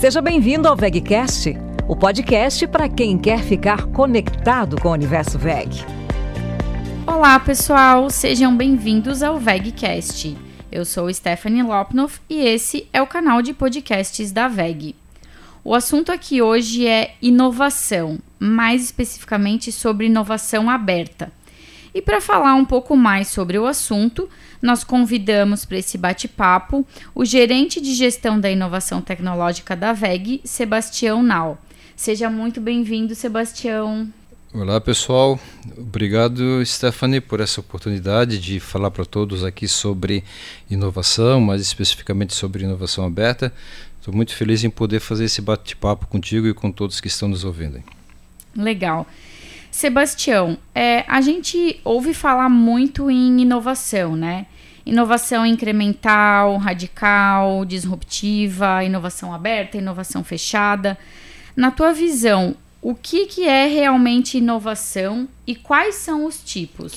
Seja bem-vindo ao VegCast, o podcast para quem quer ficar conectado com o universo VEG. Olá, pessoal, sejam bem-vindos ao VegCast. Eu sou Stephanie Lopnoff e esse é o canal de podcasts da VEG. O assunto aqui hoje é inovação, mais especificamente sobre inovação aberta. E para falar um pouco mais sobre o assunto, nós convidamos para esse bate-papo o gerente de gestão da inovação tecnológica da VEG, Sebastião Nau. Seja muito bem-vindo, Sebastião. Olá pessoal, obrigado Stephanie por essa oportunidade de falar para todos aqui sobre inovação, mais especificamente sobre inovação aberta. Estou muito feliz em poder fazer esse bate-papo contigo e com todos que estão nos ouvindo. Legal. Sebastião, é, a gente ouve falar muito em inovação, né? Inovação incremental, radical, disruptiva, inovação aberta, inovação fechada. Na tua visão, o que, que é realmente inovação e quais são os tipos?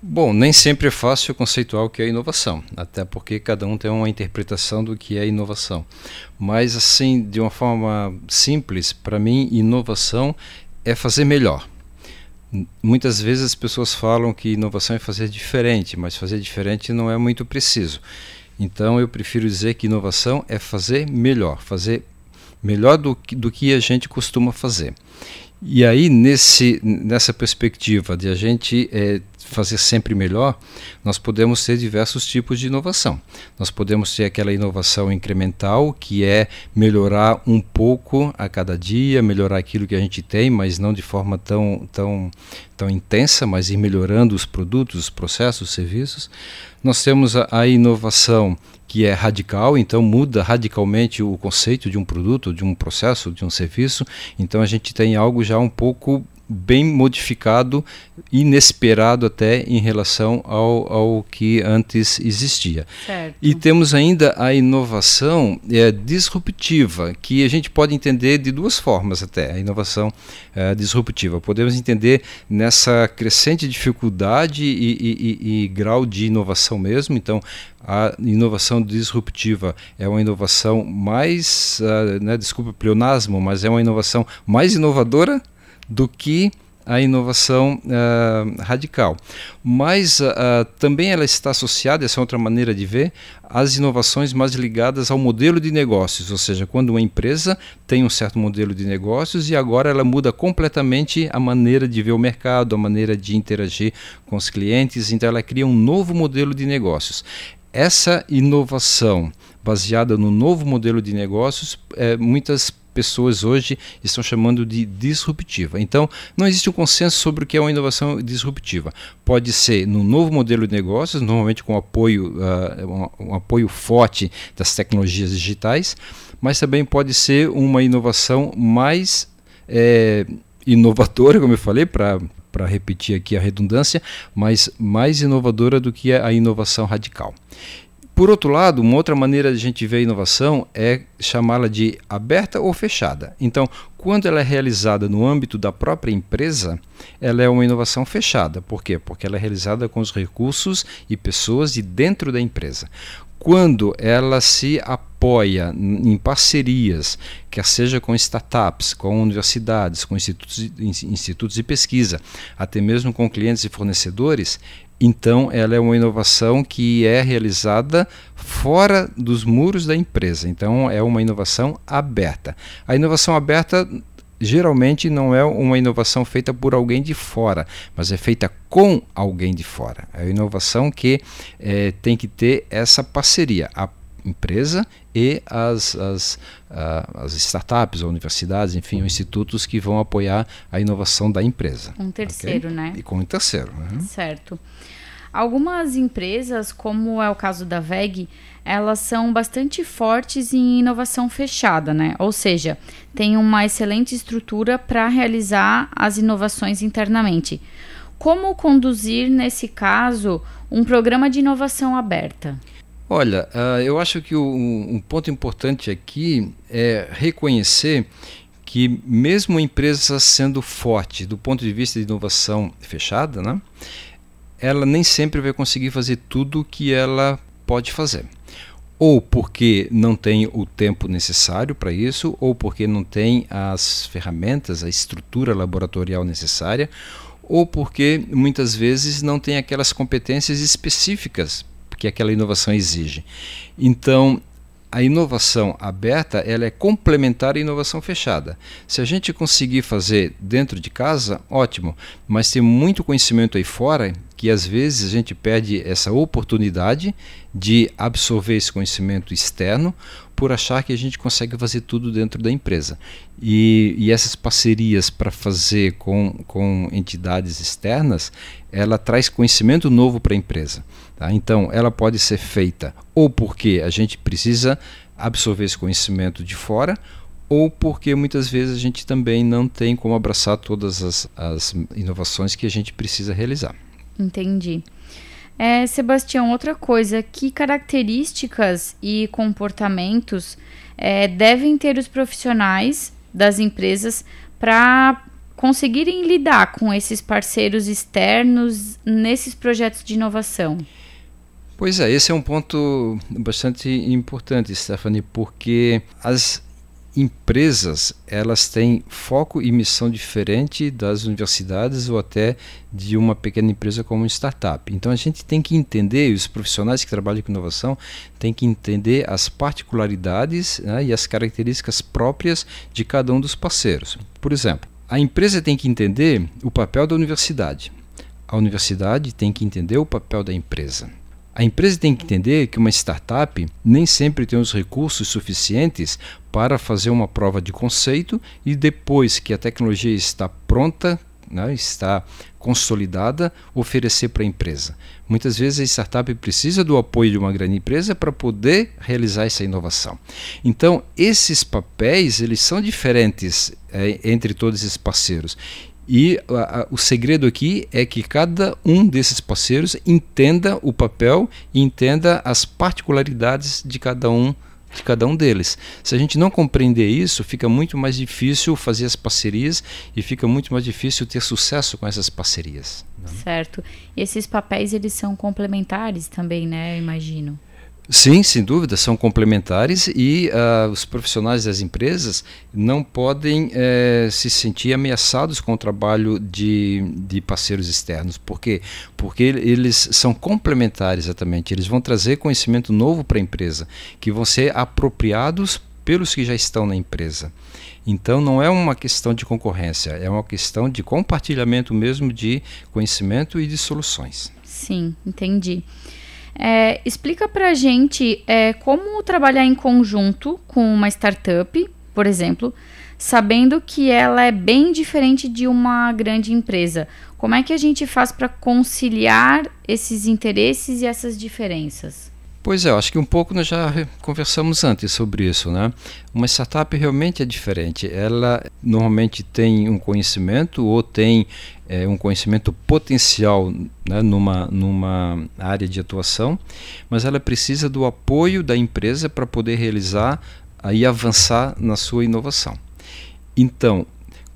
Bom, nem sempre é fácil conceituar o que é inovação, até porque cada um tem uma interpretação do que é inovação. Mas, assim, de uma forma simples, para mim, inovação é fazer melhor. Muitas vezes as pessoas falam que inovação é fazer diferente, mas fazer diferente não é muito preciso. Então eu prefiro dizer que inovação é fazer melhor, fazer melhor do que, do que a gente costuma fazer. E aí, nesse, nessa perspectiva de a gente é, fazer sempre melhor, nós podemos ter diversos tipos de inovação. Nós podemos ter aquela inovação incremental, que é melhorar um pouco a cada dia, melhorar aquilo que a gente tem, mas não de forma tão, tão, tão intensa, mas ir melhorando os produtos, os processos, os serviços. Nós temos a, a inovação que é radical, então muda radicalmente o conceito de um produto, de um processo, de um serviço. Então a gente tem algo já um pouco bem modificado, inesperado até em relação ao, ao que antes existia. Certo. E temos ainda a inovação é, disruptiva, que a gente pode entender de duas formas até, a inovação é, disruptiva. Podemos entender nessa crescente dificuldade e, e, e, e grau de inovação mesmo, então a inovação disruptiva é uma inovação mais, uh, né, desculpa o pleonasmo, mas é uma inovação mais inovadora do que a inovação uh, radical. Mas uh, também ela está associada, essa é outra maneira de ver, às inovações mais ligadas ao modelo de negócios, ou seja, quando uma empresa tem um certo modelo de negócios e agora ela muda completamente a maneira de ver o mercado, a maneira de interagir com os clientes, então ela cria um novo modelo de negócios. Essa inovação baseada no novo modelo de negócios, é, muitas pessoas hoje estão chamando de disruptiva. Então, não existe um consenso sobre o que é uma inovação disruptiva. Pode ser no novo modelo de negócios, normalmente com apoio, uh, um apoio forte das tecnologias digitais, mas também pode ser uma inovação mais é, inovadora, como eu falei, para para repetir aqui a redundância, mas mais inovadora do que a inovação radical. Por outro lado, uma outra maneira de a gente ver a inovação é chamá-la de aberta ou fechada. Então, quando ela é realizada no âmbito da própria empresa, ela é uma inovação fechada. Por quê? Porque ela é realizada com os recursos e pessoas de dentro da empresa. Quando ela se apoia em parcerias, quer seja com startups, com universidades, com institutos, institutos de pesquisa, até mesmo com clientes e fornecedores, então, ela é uma inovação que é realizada fora dos muros da empresa. Então, é uma inovação aberta. A inovação aberta geralmente não é uma inovação feita por alguém de fora, mas é feita com alguém de fora. É a inovação que é, tem que ter essa parceria. A empresa e as, as, as startups, ou universidades, enfim, ou institutos que vão apoiar a inovação da empresa. Um terceiro, okay? né? E com um terceiro. Né? Certo. Algumas empresas, como é o caso da VEG, elas são bastante fortes em inovação fechada, né? Ou seja, tem uma excelente estrutura para realizar as inovações internamente. Como conduzir, nesse caso, um programa de inovação aberta? Olha, uh, eu acho que o, um ponto importante aqui é reconhecer que mesmo a empresa sendo forte do ponto de vista de inovação fechada, né, ela nem sempre vai conseguir fazer tudo o que ela pode fazer. ou porque não tem o tempo necessário para isso, ou porque não tem as ferramentas, a estrutura laboratorial necessária, ou porque muitas vezes não tem aquelas competências específicas que aquela inovação exige. Então, a inovação aberta ela é complementar à inovação fechada. Se a gente conseguir fazer dentro de casa, ótimo, mas tem muito conhecimento aí fora que às vezes a gente perde essa oportunidade de absorver esse conhecimento externo por achar que a gente consegue fazer tudo dentro da empresa. E, e essas parcerias para fazer com, com entidades externas, ela traz conhecimento novo para a empresa. Tá? Então, ela pode ser feita ou porque a gente precisa absorver esse conhecimento de fora, ou porque muitas vezes a gente também não tem como abraçar todas as, as inovações que a gente precisa realizar. Entendi. É, Sebastião, outra coisa, que características e comportamentos é, devem ter os profissionais das empresas para conseguirem lidar com esses parceiros externos nesses projetos de inovação? Pois é, esse é um ponto bastante importante, Stephanie, porque as empresas elas têm foco e missão diferente das universidades ou até de uma pequena empresa como startup. Então a gente tem que entender, os profissionais que trabalham com inovação têm que entender as particularidades né, e as características próprias de cada um dos parceiros. Por exemplo, a empresa tem que entender o papel da universidade. A universidade tem que entender o papel da empresa. A empresa tem que entender que uma startup nem sempre tem os recursos suficientes para fazer uma prova de conceito e depois que a tecnologia está pronta, né, está consolidada, oferecer para a empresa. Muitas vezes a startup precisa do apoio de uma grande empresa para poder realizar essa inovação. Então, esses papéis eles são diferentes é, entre todos esses parceiros e a, a, o segredo aqui é que cada um desses parceiros entenda o papel e entenda as particularidades de cada um de cada um deles. Se a gente não compreender isso, fica muito mais difícil fazer as parcerias e fica muito mais difícil ter sucesso com essas parcerias. Né? Certo. E esses papéis eles são complementares também, né? Eu imagino. Sim, sem dúvida, são complementares e uh, os profissionais das empresas não podem uh, se sentir ameaçados com o trabalho de, de parceiros externos. Por quê? Porque eles são complementares, exatamente. Eles vão trazer conhecimento novo para a empresa, que vão ser apropriados pelos que já estão na empresa. Então não é uma questão de concorrência, é uma questão de compartilhamento mesmo de conhecimento e de soluções. Sim, entendi. É, explica para a gente é, como trabalhar em conjunto com uma startup, por exemplo, sabendo que ela é bem diferente de uma grande empresa. Como é que a gente faz para conciliar esses interesses e essas diferenças? Pois é, eu acho que um pouco nós já conversamos antes sobre isso, né? Uma startup realmente é diferente. Ela normalmente tem um conhecimento ou tem é, um conhecimento potencial né, numa, numa área de atuação, mas ela precisa do apoio da empresa para poder realizar e avançar na sua inovação. Então,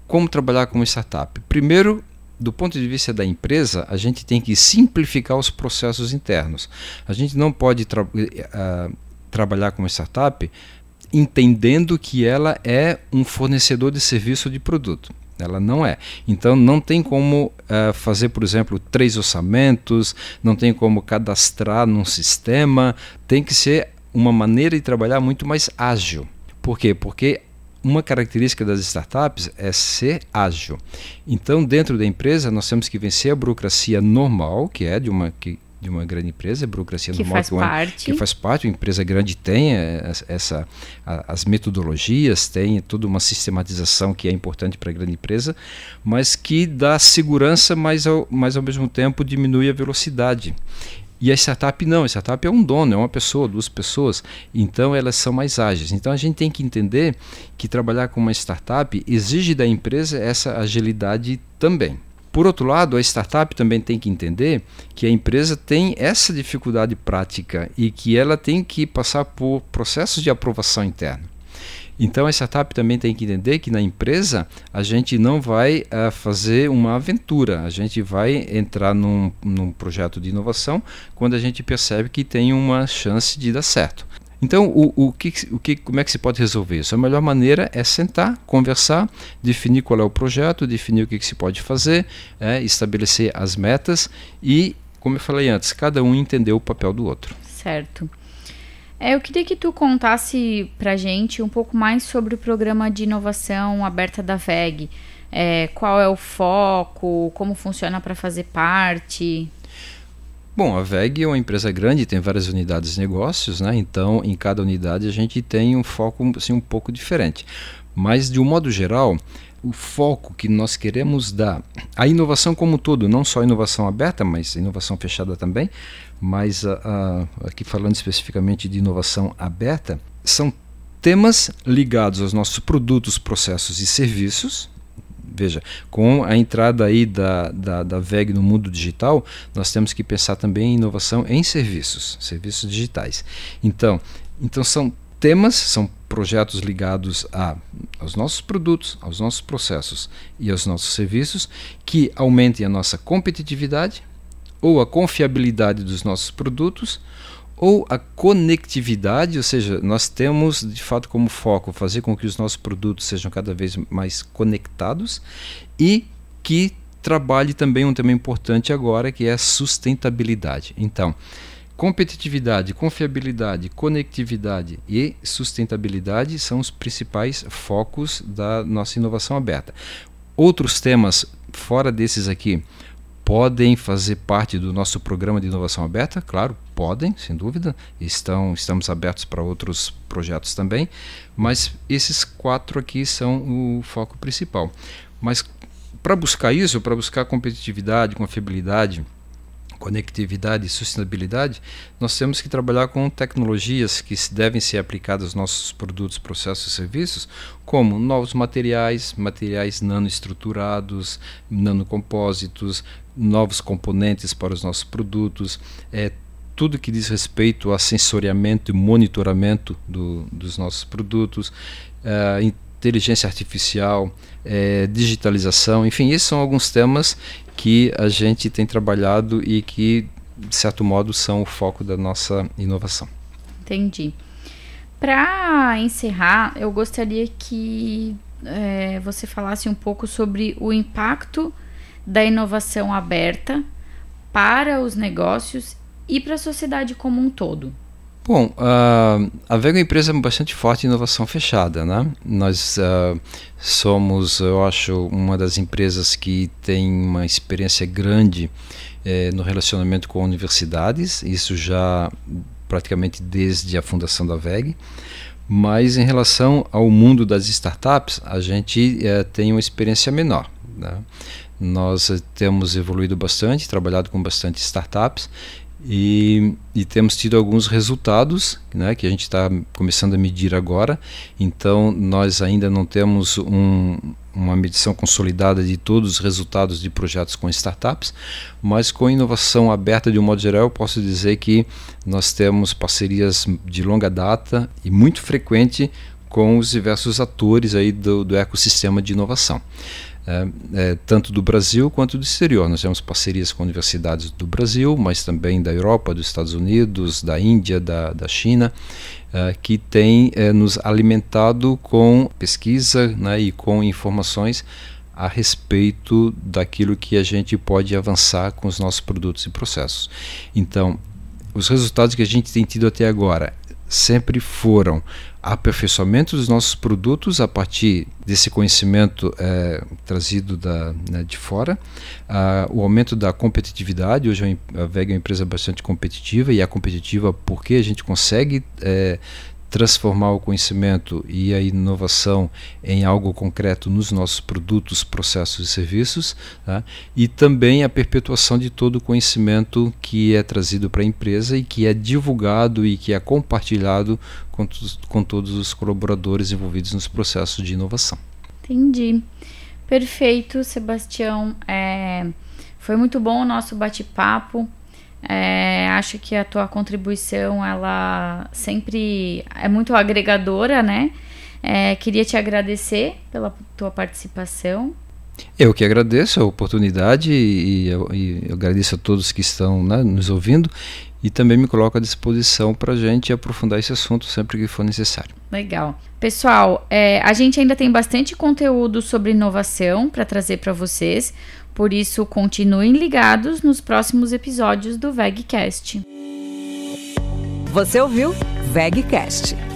como trabalhar com uma startup? Primeiro, do ponto de vista da empresa, a gente tem que simplificar os processos internos. A gente não pode tra uh, trabalhar startup entendendo que ela é um fornecedor de serviço de produto. Ela não é. Então não tem como uh, fazer, por exemplo, três orçamentos, não tem como cadastrar num sistema. Tem que ser uma maneira de trabalhar muito mais ágil. Por quê? Porque uma característica das startups é ser ágil. Então, dentro da empresa, nós temos que vencer a burocracia normal, que é de uma que, de uma grande empresa, a burocracia que normal faz que, uma, parte. que faz parte, uma empresa grande tem é, essa as metodologias, tem toda uma sistematização que é importante para a grande empresa, mas que dá segurança, mas ao, mas ao mesmo tempo diminui a velocidade. E a startup não, a startup é um dono, é uma pessoa, duas pessoas, então elas são mais ágeis. Então a gente tem que entender que trabalhar com uma startup exige da empresa essa agilidade também. Por outro lado, a startup também tem que entender que a empresa tem essa dificuldade prática e que ela tem que passar por processos de aprovação interna. Então a startup também tem que entender que na empresa a gente não vai uh, fazer uma aventura, a gente vai entrar num, num projeto de inovação quando a gente percebe que tem uma chance de dar certo. Então, o, o, que, o que, como é que se pode resolver isso? A melhor maneira é sentar, conversar, definir qual é o projeto, definir o que, que se pode fazer, é, estabelecer as metas e, como eu falei antes, cada um entender o papel do outro. Certo. É, eu queria que tu contasse para gente um pouco mais sobre o programa de inovação aberta da VEG. É, qual é o foco, como funciona para fazer parte? Bom, a VEG é uma empresa grande, tem várias unidades de negócios, né? então em cada unidade a gente tem um foco assim, um pouco diferente. Mas de um modo geral, o foco que nós queremos dar, a inovação como um todo, não só inovação aberta, mas inovação fechada também, mas a, a, aqui falando especificamente de inovação aberta, são temas ligados aos nossos produtos, processos e serviços, Veja, com a entrada aí da, da, da VEG no mundo digital, nós temos que pensar também em inovação em serviços, serviços digitais. Então, então são temas, são projetos ligados a, aos nossos produtos, aos nossos processos e aos nossos serviços que aumentem a nossa competitividade ou a confiabilidade dos nossos produtos ou a conectividade, ou seja, nós temos de fato como foco fazer com que os nossos produtos sejam cada vez mais conectados e que trabalhe também um tema importante agora que é a sustentabilidade. Então, competitividade, confiabilidade, conectividade e sustentabilidade são os principais focos da nossa inovação aberta. Outros temas fora desses aqui podem fazer parte do nosso programa de inovação aberta? Claro, podem, sem dúvida. Estão, estamos abertos para outros projetos também, mas esses quatro aqui são o foco principal. Mas para buscar isso, para buscar competitividade, confiabilidade, conectividade e sustentabilidade, nós temos que trabalhar com tecnologias que devem ser aplicadas aos nossos produtos, processos e serviços, como novos materiais, materiais nanoestruturados, nanocompósitos, novos componentes para os nossos produtos, é, tudo que diz respeito a sensoriamento e monitoramento do, dos nossos produtos, é, inteligência artificial, é, digitalização, enfim, esses são alguns temas que a gente tem trabalhado e que, de certo modo, são o foco da nossa inovação. Entendi. Para encerrar, eu gostaria que é, você falasse um pouco sobre o impacto da inovação aberta para os negócios e para a sociedade como um todo. Bom, uh, a Vega é uma empresa bastante forte em inovação fechada, né? Nós uh, somos, eu acho, uma das empresas que tem uma experiência grande eh, no relacionamento com universidades, isso já praticamente desde a fundação da VEG. Mas em relação ao mundo das startups, a gente eh, tem uma experiência menor. Né? Nós temos evoluído bastante, trabalhado com bastante startups e, e, temos tido alguns resultados né, que a gente está começando a medir agora. Então, nós ainda não temos um, uma medição consolidada de todos os resultados de projetos com startups, mas com inovação aberta de um modo geral, eu posso dizer que nós temos parcerias de longa data e muito frequente com os diversos atores aí do, do ecossistema de inovação é, é, tanto do Brasil quanto do exterior. Nós temos parcerias com universidades do Brasil, mas também da Europa, dos Estados Unidos, da Índia, da, da China, é, que têm é, nos alimentado com pesquisa né, e com informações a respeito daquilo que a gente pode avançar com os nossos produtos e processos. Então, os resultados que a gente tem tido até agora sempre foram aperfeiçoamento dos nossos produtos a partir desse conhecimento é, trazido da, né, de fora, uh, o aumento da competitividade. Hoje a VEG é uma empresa bastante competitiva e é competitiva porque a gente consegue é, transformar o conhecimento e a inovação em algo concreto nos nossos produtos, processos e serviços, tá? e também a perpetuação de todo o conhecimento que é trazido para a empresa e que é divulgado e que é compartilhado com, com todos os colaboradores envolvidos nos processos de inovação. Entendi. Perfeito, Sebastião. É, foi muito bom o nosso bate-papo. É, acho que a tua contribuição ela sempre é muito agregadora, né? É, queria te agradecer pela tua participação. Eu que agradeço a oportunidade e, e agradeço a todos que estão né, nos ouvindo e também me coloco à disposição para a gente aprofundar esse assunto sempre que for necessário. Legal. Pessoal, é, a gente ainda tem bastante conteúdo sobre inovação para trazer para vocês, por isso continuem ligados nos próximos episódios do VegCast. Você ouviu VegCast